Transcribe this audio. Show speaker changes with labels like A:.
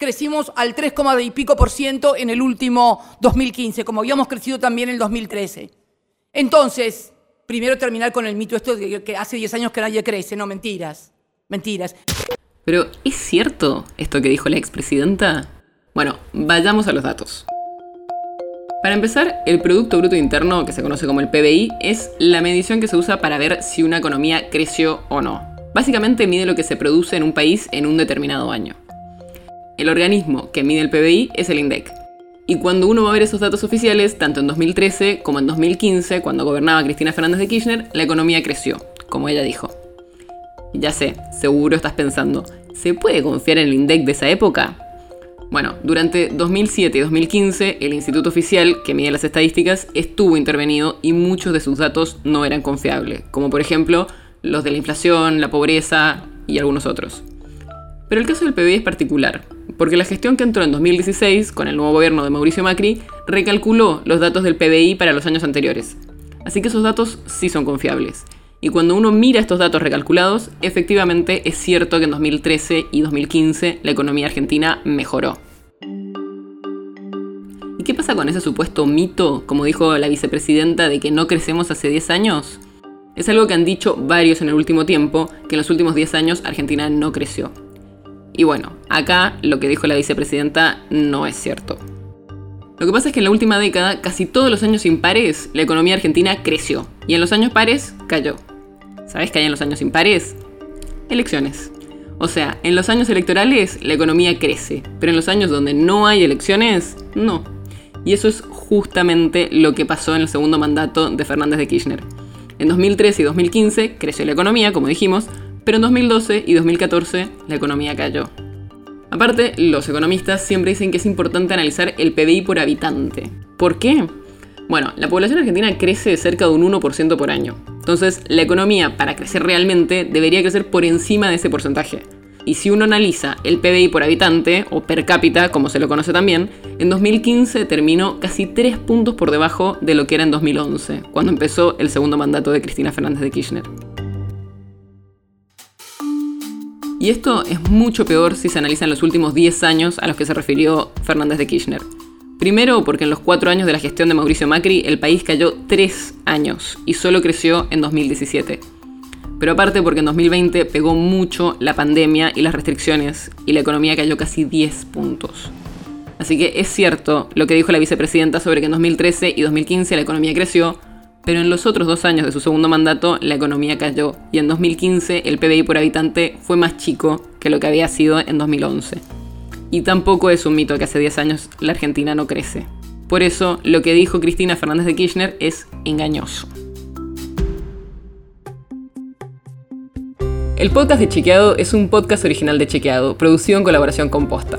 A: Crecimos al 3, y pico por ciento en el último 2015, como habíamos crecido también en el 2013. Entonces, primero terminar con el mito de que hace 10 años que nadie crece, no, mentiras, mentiras.
B: Pero, ¿es cierto esto que dijo la expresidenta? Bueno, vayamos a los datos. Para empezar, el Producto Bruto Interno, que se conoce como el PBI, es la medición que se usa para ver si una economía creció o no. Básicamente mide lo que se produce en un país en un determinado año. El organismo que mide el PBI es el INDEC. Y cuando uno va a ver esos datos oficiales, tanto en 2013 como en 2015, cuando gobernaba Cristina Fernández de Kirchner, la economía creció, como ella dijo. Ya sé, seguro estás pensando, ¿se puede confiar en el INDEC de esa época? Bueno, durante 2007 y 2015, el Instituto Oficial, que mide las estadísticas, estuvo intervenido y muchos de sus datos no eran confiables, como por ejemplo los de la inflación, la pobreza y algunos otros. Pero el caso del PBI es particular, porque la gestión que entró en 2016, con el nuevo gobierno de Mauricio Macri, recalculó los datos del PBI para los años anteriores. Así que esos datos sí son confiables. Y cuando uno mira estos datos recalculados, efectivamente es cierto que en 2013 y 2015 la economía argentina mejoró. ¿Y qué pasa con ese supuesto mito, como dijo la vicepresidenta, de que no crecemos hace 10 años? Es algo que han dicho varios en el último tiempo, que en los últimos 10 años Argentina no creció. Y bueno, acá lo que dijo la vicepresidenta no es cierto. Lo que pasa es que en la última década, casi todos los años impares, la economía argentina creció. Y en los años pares, cayó. ¿Sabes qué hay en los años impares? Elecciones. O sea, en los años electorales la economía crece, pero en los años donde no hay elecciones, no. Y eso es justamente lo que pasó en el segundo mandato de Fernández de Kirchner. En 2013 y 2015 creció la economía, como dijimos, pero en 2012 y 2014 la economía cayó. Aparte, los economistas siempre dicen que es importante analizar el PBI por habitante. ¿Por qué? Bueno, la población argentina crece de cerca de un 1% por año. Entonces, la economía, para crecer realmente, debería crecer por encima de ese porcentaje. Y si uno analiza el PBI por habitante, o per cápita, como se lo conoce también, en 2015 terminó casi 3 puntos por debajo de lo que era en 2011, cuando empezó el segundo mandato de Cristina Fernández de Kirchner. Y esto es mucho peor si se analizan los últimos 10 años a los que se refirió Fernández de Kirchner. Primero, porque en los cuatro años de la gestión de Mauricio Macri el país cayó 3 años y solo creció en 2017. Pero aparte porque en 2020 pegó mucho la pandemia y las restricciones y la economía cayó casi 10 puntos. Así que es cierto lo que dijo la vicepresidenta sobre que en 2013 y 2015 la economía creció, pero en los otros dos años de su segundo mandato la economía cayó y en 2015 el PBI por habitante fue más chico que lo que había sido en 2011. Y tampoco es un mito que hace 10 años la Argentina no crece. Por eso lo que dijo Cristina Fernández de Kirchner es engañoso. El podcast de Chequeado es un podcast original de Chequeado, producido en colaboración con Posta.